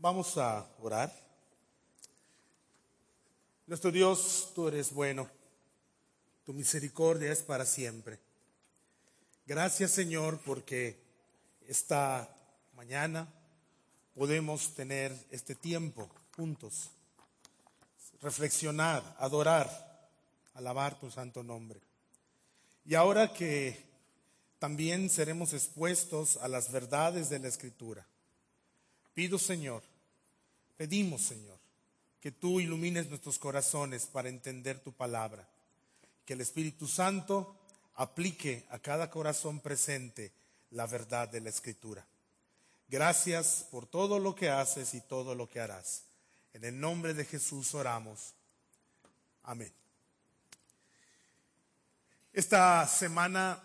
Vamos a orar. Nuestro Dios, tú eres bueno. Tu misericordia es para siempre. Gracias Señor porque esta mañana podemos tener este tiempo juntos, reflexionar, adorar, alabar tu santo nombre. Y ahora que también seremos expuestos a las verdades de la Escritura, pido Señor, pedimos Señor, que tú ilumines nuestros corazones para entender tu palabra, que el Espíritu Santo aplique a cada corazón presente la verdad de la Escritura. Gracias por todo lo que haces y todo lo que harás. En el nombre de Jesús oramos. Amén. Esta semana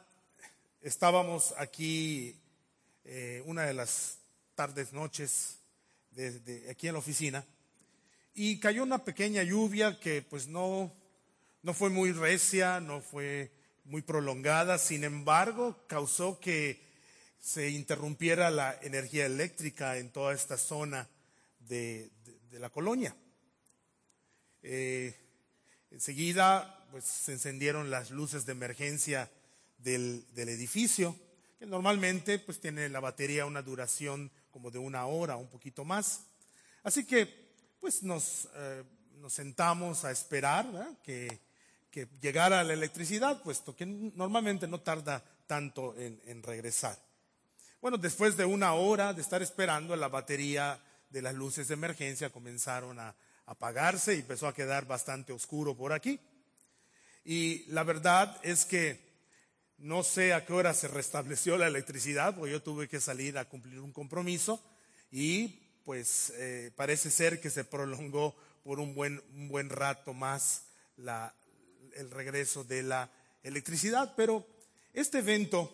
estábamos aquí, eh, una de las tardes, noches, de, aquí en la oficina, y cayó una pequeña lluvia que pues no, no fue muy recia, no fue muy prolongada, sin embargo, causó que se interrumpiera la energía eléctrica en toda esta zona de, la colonia. Eh, enseguida, pues se encendieron las luces de emergencia del, edificio, que normalmente pues tiene la batería una duración como de una hora, un poquito más. Así que, pues nos, eh, sentamos a esperar que que llegara la electricidad, puesto que normalmente no tarda tanto en, regresar. Bueno, después de una hora de estar esperando, la batería de las luces de emergencia comenzaron a apagarse y empezó a quedar bastante oscuro por aquí. Y la verdad es que no sé a qué hora se restableció la electricidad, porque yo tuve que salir a cumplir un compromiso y pues eh, parece ser que se prolongó por un buen, un buen rato más el regreso de la electricidad, pero este evento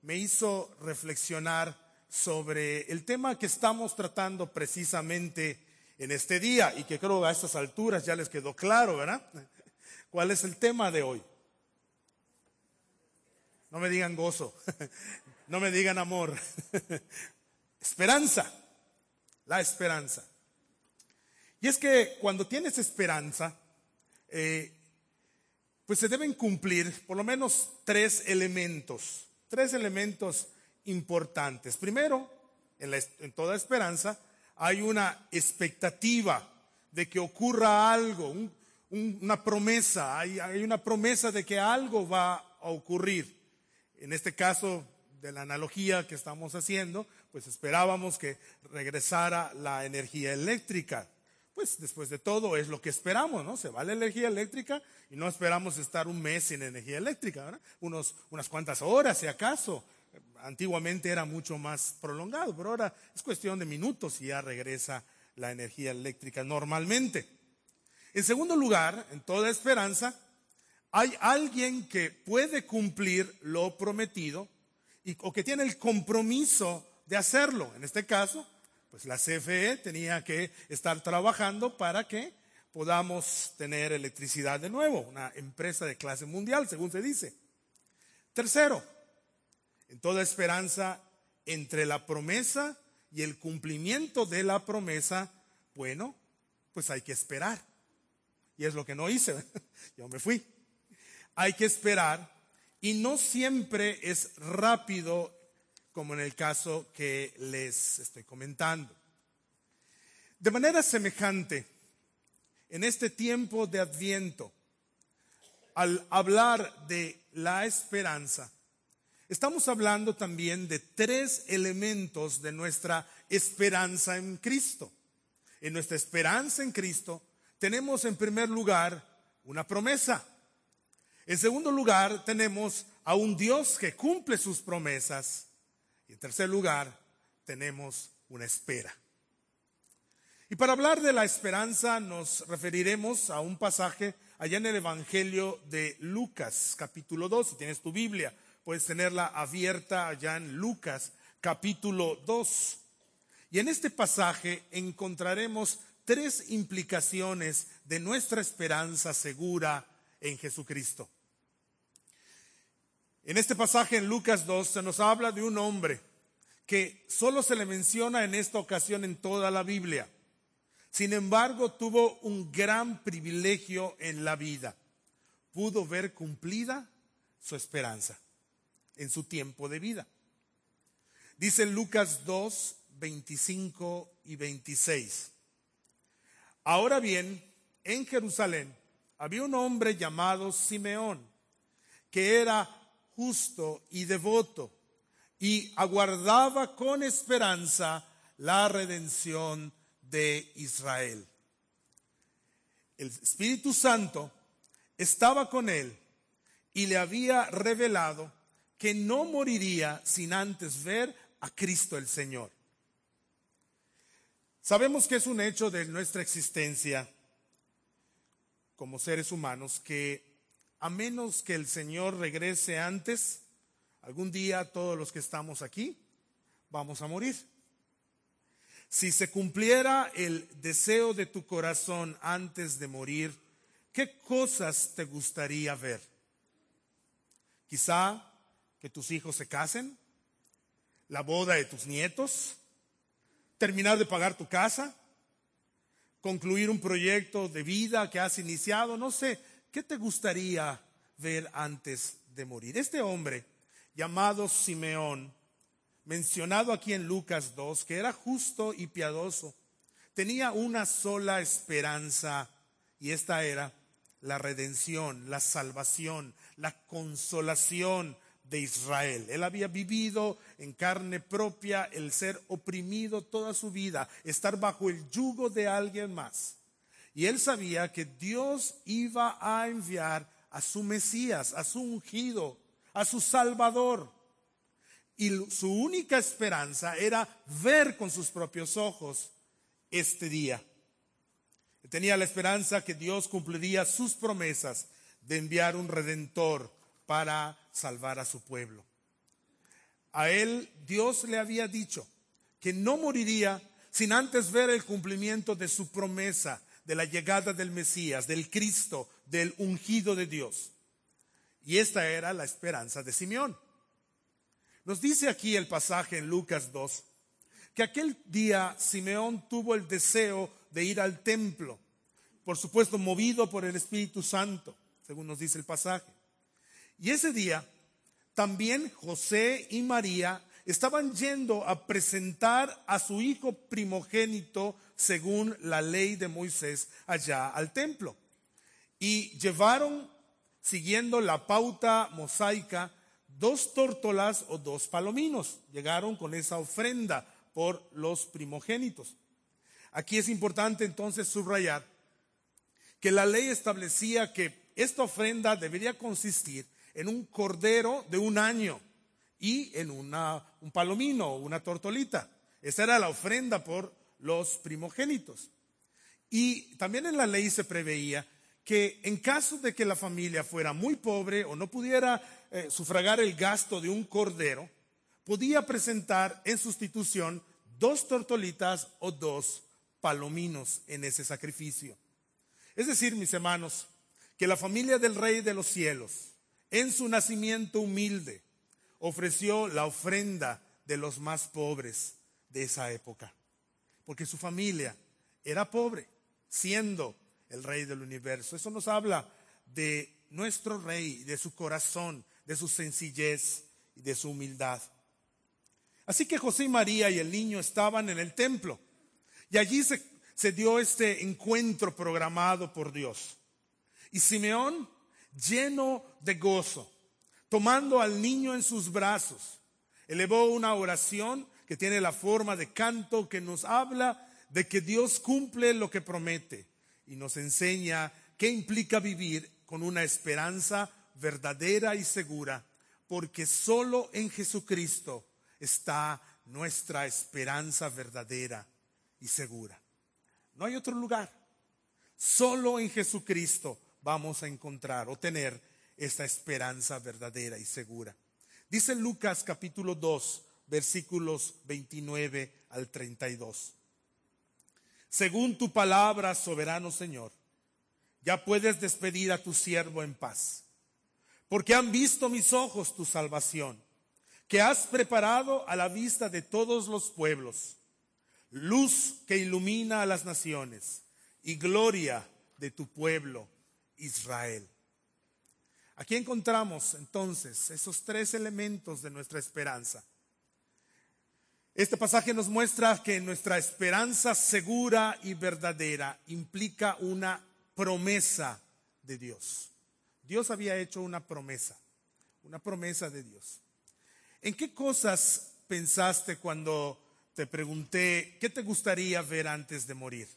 me hizo reflexionar sobre el tema que estamos tratando precisamente en este día y que creo a estas alturas ya les quedó claro, ¿verdad? ¿Cuál es el tema de hoy? No me digan gozo, no me digan amor, esperanza, la esperanza. Y es que cuando tienes esperanza, eh, pues se deben cumplir por lo menos tres elementos, tres elementos importantes. Primero, en, toda esperanza, hay una expectativa de que ocurra algo, una promesa, hay una promesa de que algo va a ocurrir. En este caso, de la analogía que estamos haciendo, pues esperábamos que regresara la energía eléctrica pues después de todo es lo que esperamos, ¿no? Se va la energía eléctrica y no esperamos estar un mes sin energía eléctrica, ¿verdad? Unos, unas cuantas horas, si acaso. Antiguamente era mucho más prolongado, pero ahora es cuestión de minutos y ya regresa la energía eléctrica normalmente. En segundo lugar, en toda esperanza, hay alguien que puede cumplir lo prometido y, o que tiene el compromiso de hacerlo. En este caso, pues la CFE tenía que estar trabajando para que podamos tener electricidad de nuevo, una empresa de clase mundial, según se dice. Tercero, en toda esperanza entre la promesa y el cumplimiento de la promesa, bueno, pues hay que esperar. Y es lo que no hice, yo me fui. Hay que esperar y no siempre es rápido como en el caso que les estoy comentando. De manera semejante, en este tiempo de adviento, al hablar de la esperanza, estamos hablando también de tres elementos de nuestra esperanza en Cristo. En nuestra esperanza en Cristo tenemos en primer lugar una promesa. En segundo lugar tenemos a un Dios que cumple sus promesas. Y en tercer lugar, tenemos una espera. Y para hablar de la esperanza nos referiremos a un pasaje allá en el Evangelio de Lucas, capítulo 2. Si tienes tu Biblia, puedes tenerla abierta allá en Lucas, capítulo 2. Y en este pasaje encontraremos tres implicaciones de nuestra esperanza segura en Jesucristo. En este pasaje en Lucas 2 se nos habla de un hombre que solo se le menciona en esta ocasión en toda la Biblia. Sin embargo, tuvo un gran privilegio en la vida. Pudo ver cumplida su esperanza en su tiempo de vida. Dice Lucas 2, 25 y 26. Ahora bien, en Jerusalén había un hombre llamado Simeón, que era justo y devoto, y aguardaba con esperanza la redención de Israel. El Espíritu Santo estaba con él y le había revelado que no moriría sin antes ver a Cristo el Señor. Sabemos que es un hecho de nuestra existencia como seres humanos que a menos que el Señor regrese antes, algún día todos los que estamos aquí vamos a morir. Si se cumpliera el deseo de tu corazón antes de morir, ¿qué cosas te gustaría ver? Quizá que tus hijos se casen, la boda de tus nietos, terminar de pagar tu casa, concluir un proyecto de vida que has iniciado, no sé, ¿qué te gustaría ver antes de morir? Este hombre llamado Simeón, mencionado aquí en Lucas 2, que era justo y piadoso, tenía una sola esperanza y esta era la redención, la salvación, la consolación de Israel. Él había vivido en carne propia el ser oprimido toda su vida, estar bajo el yugo de alguien más. Y él sabía que Dios iba a enviar a su Mesías, a su ungido, a su Salvador. Y su única esperanza era ver con sus propios ojos este día. Tenía la esperanza que Dios cumpliría sus promesas de enviar un redentor para salvar a su pueblo. A él Dios le había dicho que no moriría sin antes ver el cumplimiento de su promesa de la llegada del Mesías, del Cristo, del ungido de Dios. Y esta era la esperanza de Simeón. Nos dice aquí el pasaje en Lucas 2 que aquel día Simeón tuvo el deseo de ir al templo, por supuesto movido por el Espíritu Santo, según nos dice el pasaje. Y ese día también José y María estaban yendo a presentar a su hijo primogénito según la ley de Moisés allá al templo. Y llevaron, siguiendo la pauta mosaica, dos tórtolas o dos palominos. Llegaron con esa ofrenda por los primogénitos. Aquí es importante entonces subrayar que la ley establecía que esta ofrenda debería consistir en un cordero de un año y en un palomino, una tortolita. Esa era la ofrenda por los primogénitos. Y también en la ley se preveía que en caso de que la familia fuera muy pobre o no pudiera eh, sufragar el gasto de un cordero, podía presentar en sustitución dos tortolitas o dos palominos en ese sacrificio. Es decir, mis hermanos, que la familia del Rey de los cielos en su nacimiento humilde, ofreció la ofrenda de los más pobres de esa época, porque su familia era pobre, siendo el rey del universo. Eso nos habla de nuestro rey, de su corazón, de su sencillez y de su humildad. Así que José y María y el niño estaban en el templo y allí se, se dio este encuentro programado por Dios. Y Simeón lleno de gozo, tomando al niño en sus brazos. Elevó una oración que tiene la forma de canto que nos habla de que Dios cumple lo que promete y nos enseña qué implica vivir con una esperanza verdadera y segura, porque solo en Jesucristo está nuestra esperanza verdadera y segura. No hay otro lugar. Solo en Jesucristo vamos a encontrar o tener esta esperanza verdadera y segura. Dice Lucas capítulo 2, versículos 29 al 32. Según tu palabra, soberano Señor, ya puedes despedir a tu siervo en paz, porque han visto mis ojos tu salvación, que has preparado a la vista de todos los pueblos, luz que ilumina a las naciones y gloria de tu pueblo Israel. Aquí encontramos entonces esos tres elementos de nuestra esperanza. Este pasaje nos muestra que nuestra esperanza segura y verdadera implica una promesa de Dios. Dios había hecho una promesa, una promesa de Dios. ¿En qué cosas pensaste cuando te pregunté qué te gustaría ver antes de morir?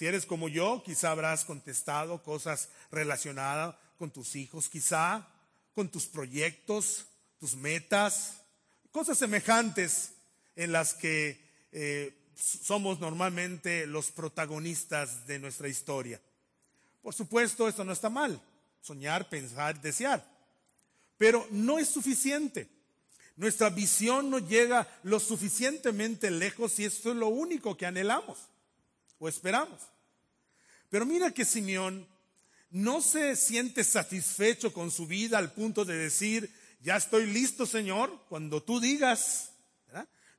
Si eres como yo, quizá habrás contestado cosas relacionadas con tus hijos, quizá con tus proyectos, tus metas, cosas semejantes en las que eh, somos normalmente los protagonistas de nuestra historia. Por supuesto, esto no está mal, soñar, pensar, desear, pero no es suficiente. Nuestra visión no llega lo suficientemente lejos si esto es lo único que anhelamos o esperamos. Pero mira que Simeón no se siente satisfecho con su vida al punto de decir, ya estoy listo, Señor, cuando tú digas.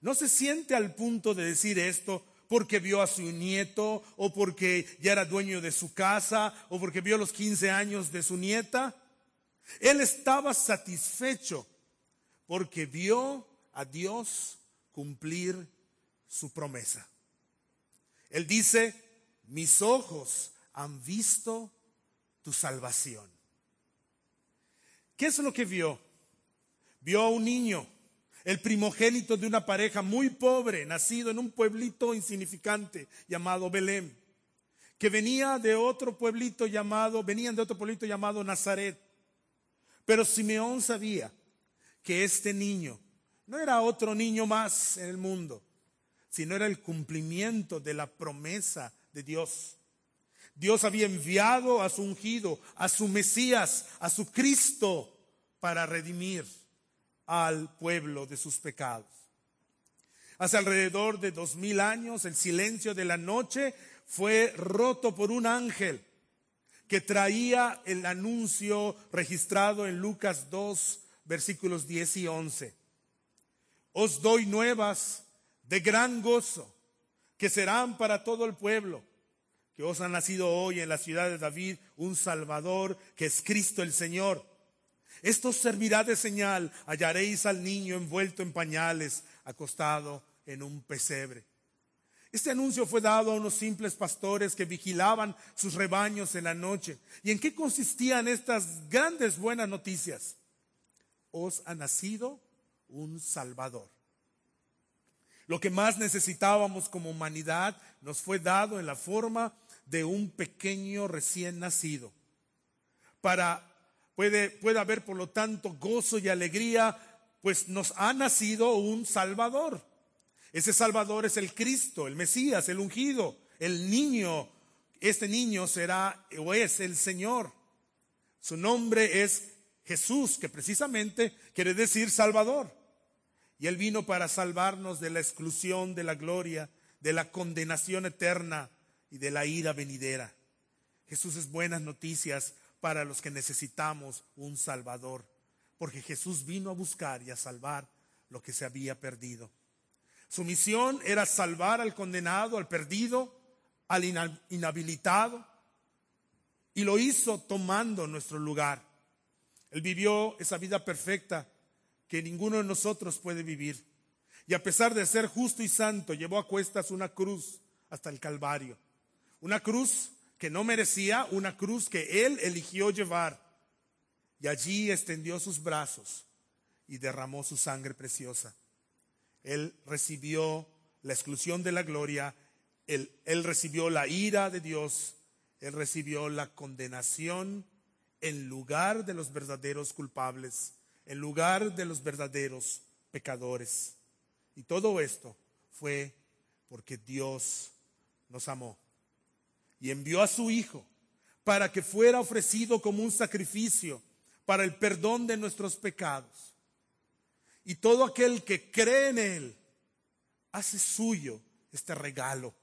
No se siente al punto de decir esto porque vio a su nieto o porque ya era dueño de su casa o porque vio los 15 años de su nieta. Él estaba satisfecho porque vio a Dios cumplir su promesa. Él dice, mis ojos han visto tu salvación. ¿Qué es lo que vio? Vio a un niño el primogénito de una pareja muy pobre, nacido en un pueblito insignificante llamado Belén, que venía de otro pueblito llamado, venían de otro pueblito llamado Nazaret. Pero Simeón sabía que este niño no era otro niño más en el mundo, sino era el cumplimiento de la promesa de Dios. Dios había enviado a su ungido, a su Mesías, a su Cristo para redimir al pueblo de sus pecados. Hace alrededor de dos mil años el silencio de la noche fue roto por un ángel que traía el anuncio registrado en Lucas 2, versículos 10 y 11. Os doy nuevas de gran gozo que serán para todo el pueblo, que os ha nacido hoy en la ciudad de David un Salvador, que es Cristo el Señor. Esto servirá de señal. Hallaréis al niño envuelto en pañales, acostado en un pesebre. Este anuncio fue dado a unos simples pastores que vigilaban sus rebaños en la noche. ¿Y en qué consistían estas grandes buenas noticias? Os ha nacido un Salvador. Lo que más necesitábamos como humanidad nos fue dado en la forma de un pequeño recién nacido para Puede, haber, por lo tanto, gozo y alegría, pues nos ha nacido un Salvador. Ese Salvador es el Cristo, el Mesías, el ungido, el niño. Este niño será o es el Señor. Su nombre es Jesús, que precisamente quiere decir Salvador. Y Él vino para salvarnos de la exclusión, de la gloria, de la condenación eterna y de la ira venidera. Jesús es buenas noticias para los que necesitamos un Salvador, porque Jesús vino a buscar y a salvar lo que se había perdido. Su misión era salvar al condenado, al perdido, al inhabilitado, y lo hizo tomando nuestro lugar. Él vivió esa vida perfecta que ninguno de nosotros puede vivir. Y a pesar de ser justo y santo, llevó a cuestas una cruz hasta el Calvario. Una cruz que no merecía, una cruz que él eligió llevar. Y allí extendió sus brazos y derramó su sangre preciosa. Él recibió la exclusión de la gloria, él, recibió la ira de Dios, él recibió la condenación en lugar de los verdaderos culpables, en lugar de los verdaderos pecadores. Y todo esto fue porque Dios nos amó y envió a su Hijo para que fuera ofrecido como un sacrificio para el perdón de nuestros pecados. Y todo aquel que cree en Él hace suyo este regalo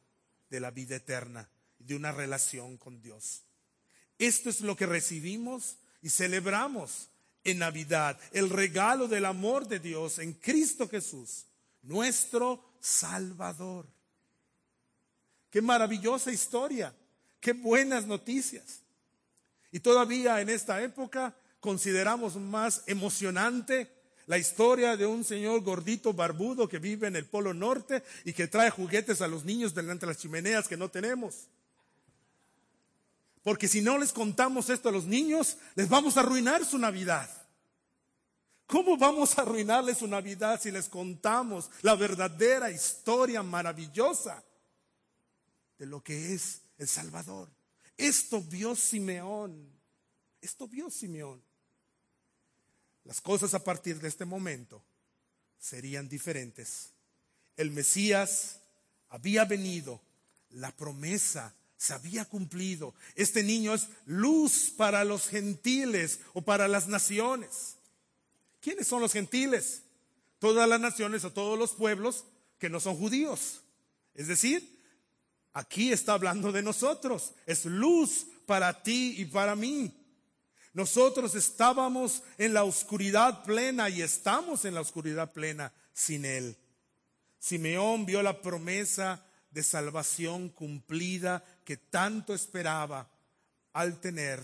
de la vida eterna y de una relación con Dios. Esto es lo que recibimos y celebramos en Navidad, el regalo del amor de Dios en Cristo Jesús, nuestro Salvador. Qué maravillosa historia, qué buenas noticias. Y todavía en esta época consideramos más emocionante la historia de un señor gordito barbudo que vive en el Polo Norte y que trae juguetes a los niños delante de las chimeneas que no tenemos. Porque si no les contamos esto a los niños, les vamos a arruinar su Navidad. ¿Cómo vamos a arruinarles su Navidad si les contamos la verdadera historia maravillosa de lo que es el Salvador? Esto vio Simeón. Esto vio Simeón. Las cosas a partir de este momento serían diferentes. El Mesías había venido, la promesa se había cumplido. Este niño es luz para los gentiles o para las naciones. ¿Quiénes son los gentiles? Todas las naciones o todos los pueblos que no son judíos. Es decir, aquí está hablando de nosotros. Es luz para ti y para mí. Nosotros estábamos en la oscuridad plena y estamos en la oscuridad plena sin Él. Simeón vio la promesa de salvación cumplida que tanto esperaba al tener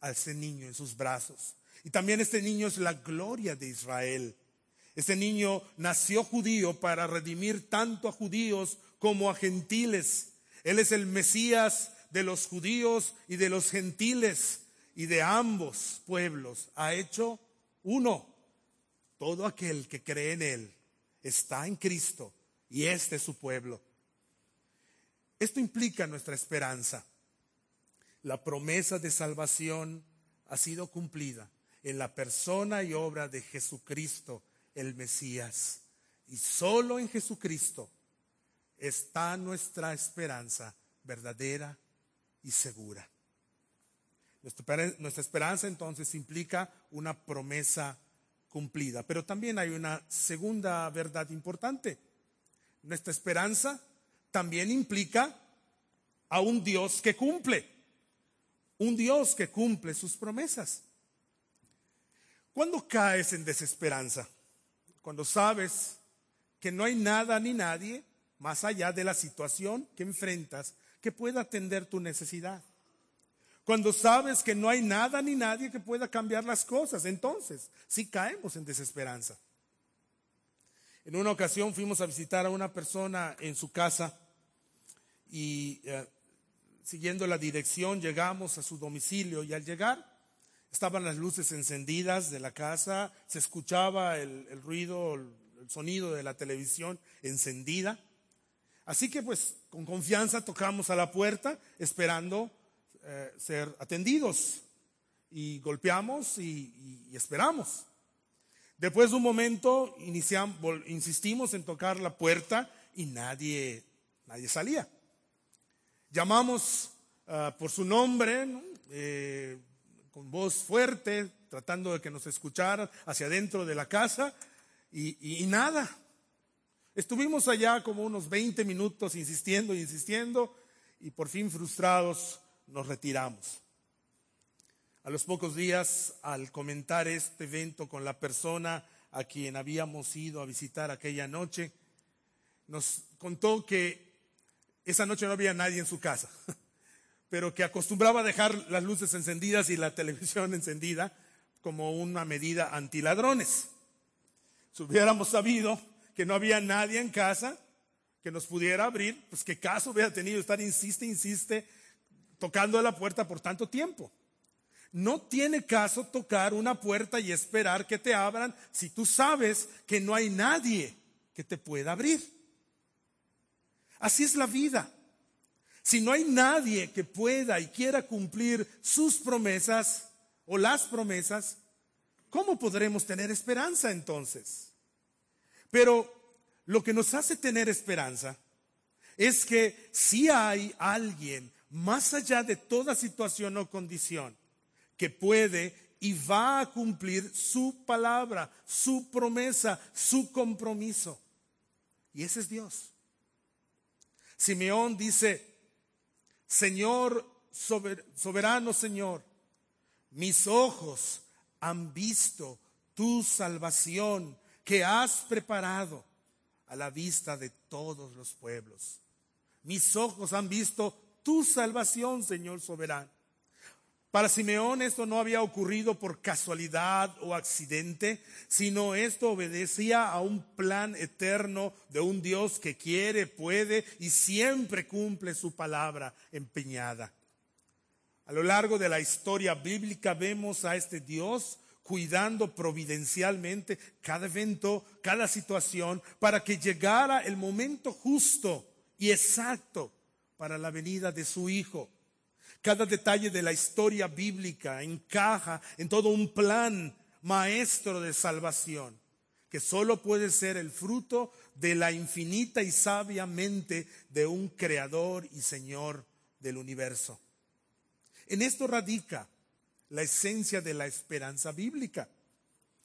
a ese niño en sus brazos. Y también este niño es la gloria de Israel. Este niño nació judío para redimir tanto a judíos como a gentiles. Él es el Mesías de los judíos y de los gentiles y de ambos pueblos. Ha hecho uno. Todo aquel que cree en Él está en Cristo y este es su pueblo. Esto implica nuestra esperanza. La promesa de salvación ha sido cumplida en la persona y obra de Jesucristo, el Mesías. Y solo en Jesucristo está nuestra esperanza verdadera y segura. Nuestra, esperanza entonces implica una promesa cumplida, pero también hay una segunda verdad importante. Nuestra esperanza también implica a un Dios que cumple, un Dios que cumple sus promesas. ¿Cuándo caes en desesperanza? Cuando sabes que no hay nada ni nadie más allá de la situación que enfrentas que pueda atender tu necesidad. Cuando sabes que no hay nada ni nadie que pueda cambiar las cosas, entonces sí caemos en desesperanza. En una ocasión fuimos a visitar a una persona en su casa y eh, siguiendo la dirección llegamos a su domicilio y al llegar estaban las luces encendidas de la casa, se escuchaba el, ruido, el, sonido de la televisión encendida. Así que pues con confianza tocamos a la puerta esperando eh, ser atendidos y golpeamos y esperamos. Después de un momento insistimos en tocar la puerta y nadie, nadie salía. Llamamos ah, por su nombre, eh, con voz fuerte, tratando de que nos escucharan hacia adentro de la casa y, y nada. Estuvimos allá como unos 20 minutos insistiendo, insistiendo y por fin frustrados nos retiramos. A los pocos días, al comentar este evento con la persona a quien habíamos ido a visitar aquella noche, nos contó que esa noche no había nadie en su casa, pero que acostumbraba a dejar las luces encendidas y la televisión encendida como una medida antiladrones. Si hubiéramos sabido que no había nadie en casa que nos pudiera abrir, pues qué caso hubiera tenido estar insiste, insiste, tocando a la puerta por tanto tiempo. No tiene caso tocar una puerta y esperar que te abran si tú sabes que no hay nadie que te pueda abrir. Así es la vida. Si no hay nadie que pueda y quiera cumplir sus promesas o las promesas, ¿cómo podremos tener esperanza entonces? Pero lo que nos hace tener esperanza es que si hay alguien más allá de toda situación o condición que puede y va a cumplir su palabra, su promesa, su compromiso. Y ese es Dios. Simeón dice, Señor, soberano Señor, mis ojos han visto tu salvación que has preparado a la vista de todos los pueblos. Mis ojos han visto tu salvación, Señor soberano. Para Simeón esto no había ocurrido por casualidad o accidente, sino esto obedecía a un plan eterno de un Dios que quiere, puede y siempre cumple su palabra empeñada. A lo largo de la historia bíblica vemos a este Dios cuidando providencialmente cada evento, cada situación, para que llegara el momento justo y exacto para la venida de su Hijo. Cada detalle de la historia bíblica encaja en todo un plan maestro de salvación, que solo puede ser el fruto de la infinita y sabia mente de un creador y Señor del universo. En esto radica la esencia de la esperanza bíblica,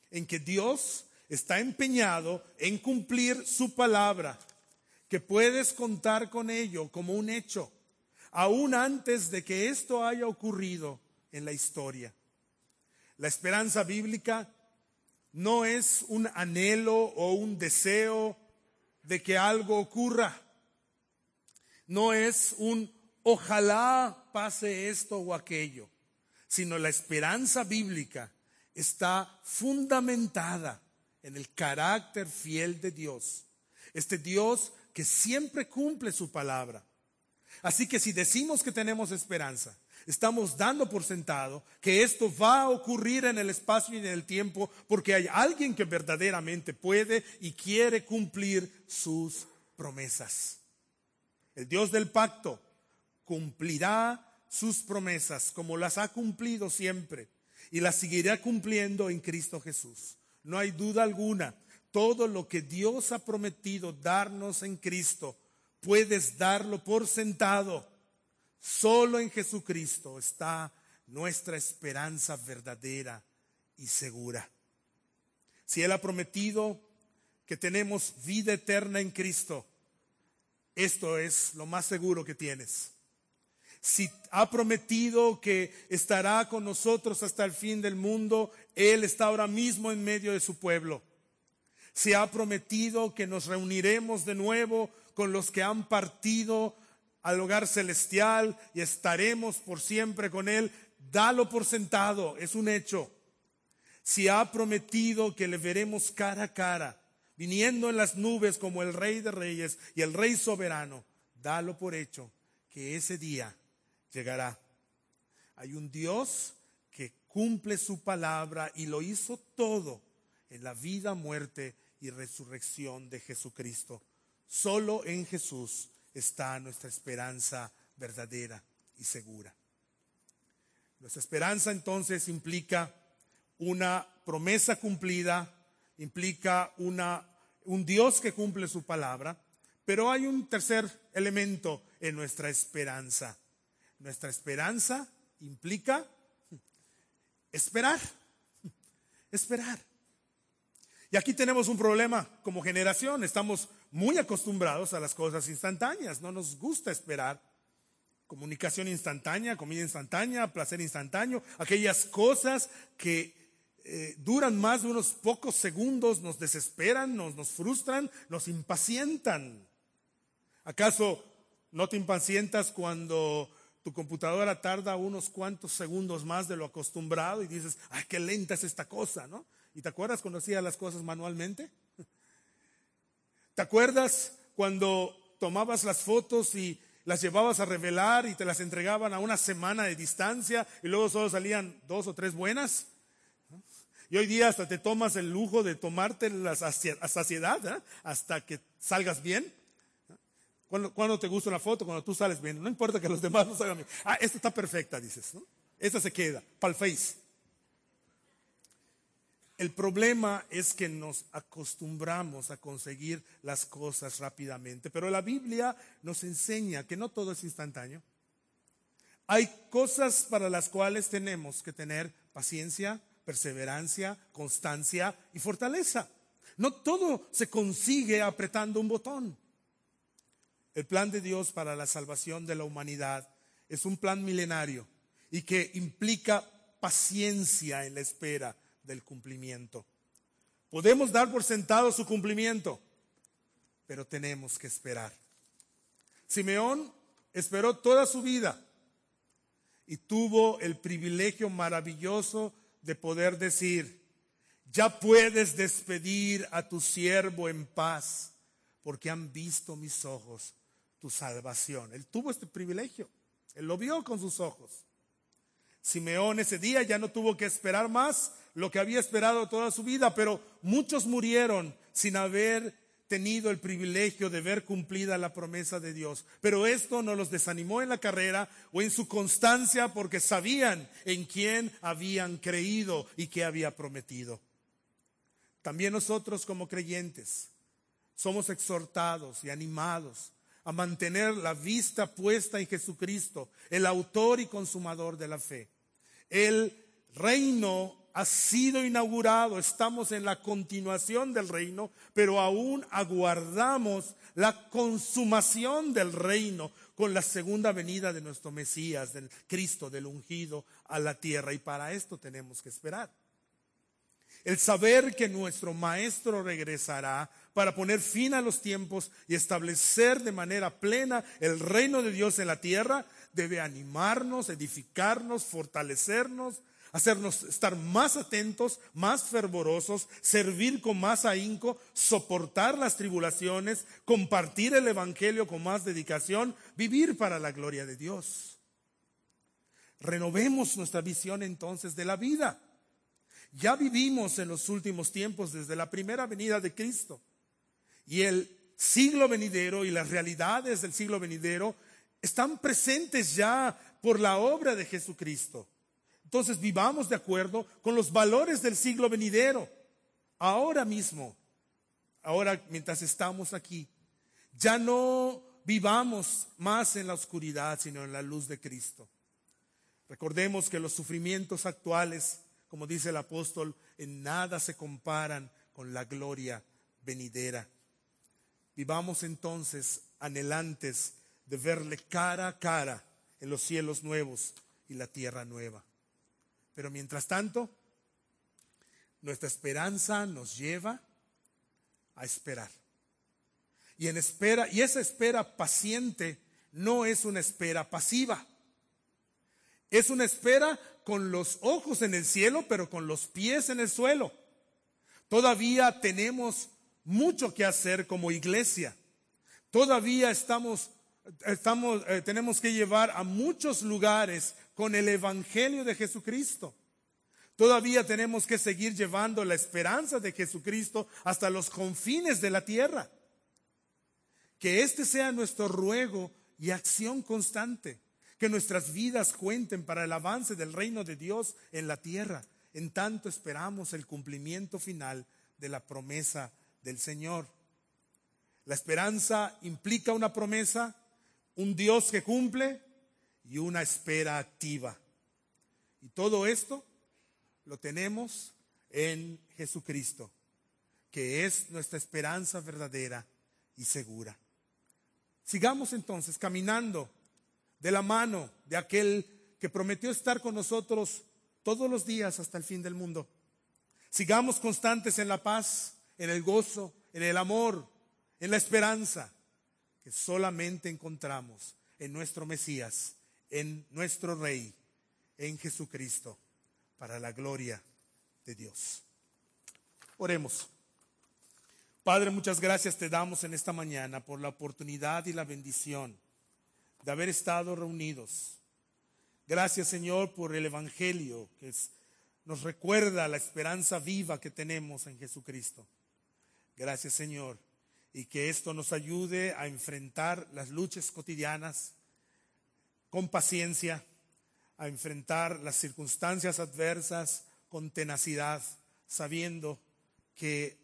en que Dios está empeñado en cumplir su palabra, que puedes contar con ello como un hecho aún antes de que esto haya ocurrido en la historia. La esperanza bíblica no es un anhelo o un deseo de que algo ocurra. No es un ojalá pase esto o aquello, sino la esperanza bíblica está fundamentada en el carácter fiel de Dios. Este Dios que siempre cumple su palabra Así que si decimos que tenemos esperanza, estamos dando por sentado que esto va a ocurrir en el espacio y en el tiempo porque hay alguien que verdaderamente puede y quiere cumplir sus promesas. El Dios del pacto cumplirá sus promesas como las ha cumplido siempre y las seguirá cumpliendo en Cristo Jesús. No hay duda alguna, todo lo que Dios ha prometido darnos en Cristo puedes darlo por sentado. Solo en Jesucristo está nuestra esperanza verdadera y segura. Si Él ha prometido que tenemos vida eterna en Cristo, esto es lo más seguro que tienes. Si ha prometido que estará con nosotros hasta el fin del mundo, Él está ahora mismo en medio de su pueblo. Si ha prometido que nos reuniremos de nuevo con los que han partido al hogar celestial y estaremos por siempre con Él, dalo por sentado, es un hecho. Si ha prometido que le veremos cara a cara, viniendo en las nubes como el Rey de Reyes y el Rey soberano, dalo por hecho que ese día llegará. Hay un Dios que cumple su palabra y lo hizo todo en la vida, muerte y resurrección de Jesucristo. Solo en Jesús está nuestra esperanza verdadera y segura. Nuestra esperanza entonces implica una promesa cumplida, implica una, un Dios que cumple su palabra, pero hay un tercer elemento en nuestra esperanza. Nuestra esperanza implica esperar, esperar. Y aquí tenemos un problema como generación. Estamos muy acostumbrados a las cosas instantáneas. No nos gusta esperar. Comunicación instantánea, comida instantánea, placer instantáneo. Aquellas cosas que eh, duran más de unos pocos segundos, nos desesperan, nos, nos frustran, nos impacientan. ¿Acaso no te impacientas cuando tu computadora tarda unos cuantos segundos más de lo acostumbrado y dices, ay, qué lenta es esta cosa, ¿no? ¿Y te acuerdas cuando hacía las cosas manualmente? ¿Te acuerdas cuando tomabas las fotos y las llevabas a revelar y te las entregaban a una semana de distancia y luego solo salían dos o tres buenas? Y hoy día hasta te tomas el lujo de tomarte la saciedad ¿eh? hasta que salgas bien. ¿Cuándo, te gusta una foto? Cuando tú sales bien. No importa que los demás no salgan bien. Ah, esta está perfecta, dices. Esta se queda, para el face. El problema es que nos acostumbramos a conseguir las cosas rápidamente, pero la Biblia nos enseña que no todo es instantáneo. Hay cosas para las cuales tenemos que tener paciencia, perseverancia, constancia y fortaleza. No todo se consigue apretando un botón. El plan de Dios para la salvación de la humanidad es un plan milenario y que implica paciencia en la espera del cumplimiento. Podemos dar por sentado su cumplimiento, pero tenemos que esperar. Simeón esperó toda su vida y tuvo el privilegio maravilloso de poder decir, ya puedes despedir a tu siervo en paz, porque han visto mis ojos tu salvación. Él tuvo este privilegio, él lo vio con sus ojos. Simeón ese día ya no tuvo que esperar más lo que había esperado toda su vida, pero muchos murieron sin haber tenido el privilegio de ver cumplida la promesa de Dios. Pero esto no los desanimó en la carrera o en su constancia porque sabían en quién habían creído y qué había prometido. También nosotros como creyentes somos exhortados y animados a mantener la vista puesta en Jesucristo, el autor y consumador de la fe. El reino ha sido inaugurado, estamos en la continuación del reino, pero aún aguardamos la consumación del reino con la segunda venida de nuestro Mesías, del Cristo, del ungido a la tierra. Y para esto tenemos que esperar. El saber que nuestro Maestro regresará para poner fin a los tiempos y establecer de manera plena el reino de Dios en la tierra debe animarnos, edificarnos, fortalecernos, hacernos estar más atentos, más fervorosos, servir con más ahínco, soportar las tribulaciones, compartir el Evangelio con más dedicación, vivir para la gloria de Dios. Renovemos nuestra visión entonces de la vida. Ya vivimos en los últimos tiempos desde la primera venida de Cristo y el siglo venidero y las realidades del siglo venidero están presentes ya por la obra de Jesucristo. Entonces vivamos de acuerdo con los valores del siglo venidero. Ahora mismo, ahora mientras estamos aquí, ya no vivamos más en la oscuridad, sino en la luz de Cristo. Recordemos que los sufrimientos actuales, como dice el apóstol, en nada se comparan con la gloria venidera. Vivamos entonces anhelantes de verle cara a cara en los cielos nuevos y la tierra nueva. Pero mientras tanto, nuestra esperanza nos lleva a esperar. Y en espera, y esa espera paciente no es una espera pasiva. Es una espera con los ojos en el cielo, pero con los pies en el suelo. Todavía tenemos mucho que hacer como iglesia. Todavía estamos, estamos eh, tenemos que llevar a muchos lugares con el Evangelio de Jesucristo. Todavía tenemos que seguir llevando la esperanza de Jesucristo hasta los confines de la tierra. Que este sea nuestro ruego y acción constante. Que nuestras vidas cuenten para el avance del reino de Dios en la tierra. En tanto esperamos el cumplimiento final de la promesa del Señor. La esperanza implica una promesa, un Dios que cumple y una espera activa. Y todo esto lo tenemos en Jesucristo, que es nuestra esperanza verdadera y segura. Sigamos entonces caminando de la mano de aquel que prometió estar con nosotros todos los días hasta el fin del mundo. Sigamos constantes en la paz, en el gozo, en el amor, en la esperanza que solamente encontramos en nuestro Mesías en nuestro Rey, en Jesucristo, para la gloria de Dios. Oremos. Padre, muchas gracias te damos en esta mañana por la oportunidad y la bendición de haber estado reunidos. Gracias, Señor, por el Evangelio que nos recuerda la esperanza viva que tenemos en Jesucristo. Gracias, Señor, y que esto nos ayude a enfrentar las luchas cotidianas con paciencia, a enfrentar las circunstancias adversas con tenacidad, sabiendo que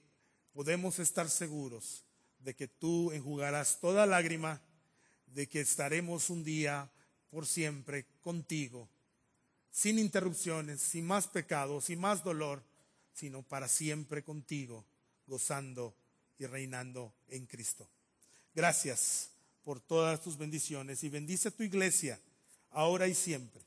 podemos estar seguros de que tú enjugarás toda lágrima, de que estaremos un día por siempre contigo, sin interrupciones, sin más pecados, sin más dolor, sino para siempre contigo, gozando y reinando en Cristo. Gracias por todas tus bendiciones y bendice a tu iglesia ahora y siempre.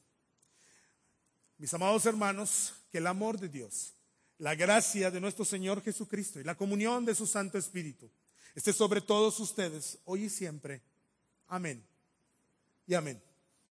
Mis amados hermanos, que el amor de Dios, la gracia de nuestro Señor Jesucristo y la comunión de su Santo Espíritu esté sobre todos ustedes, hoy y siempre. Amén. Y amén.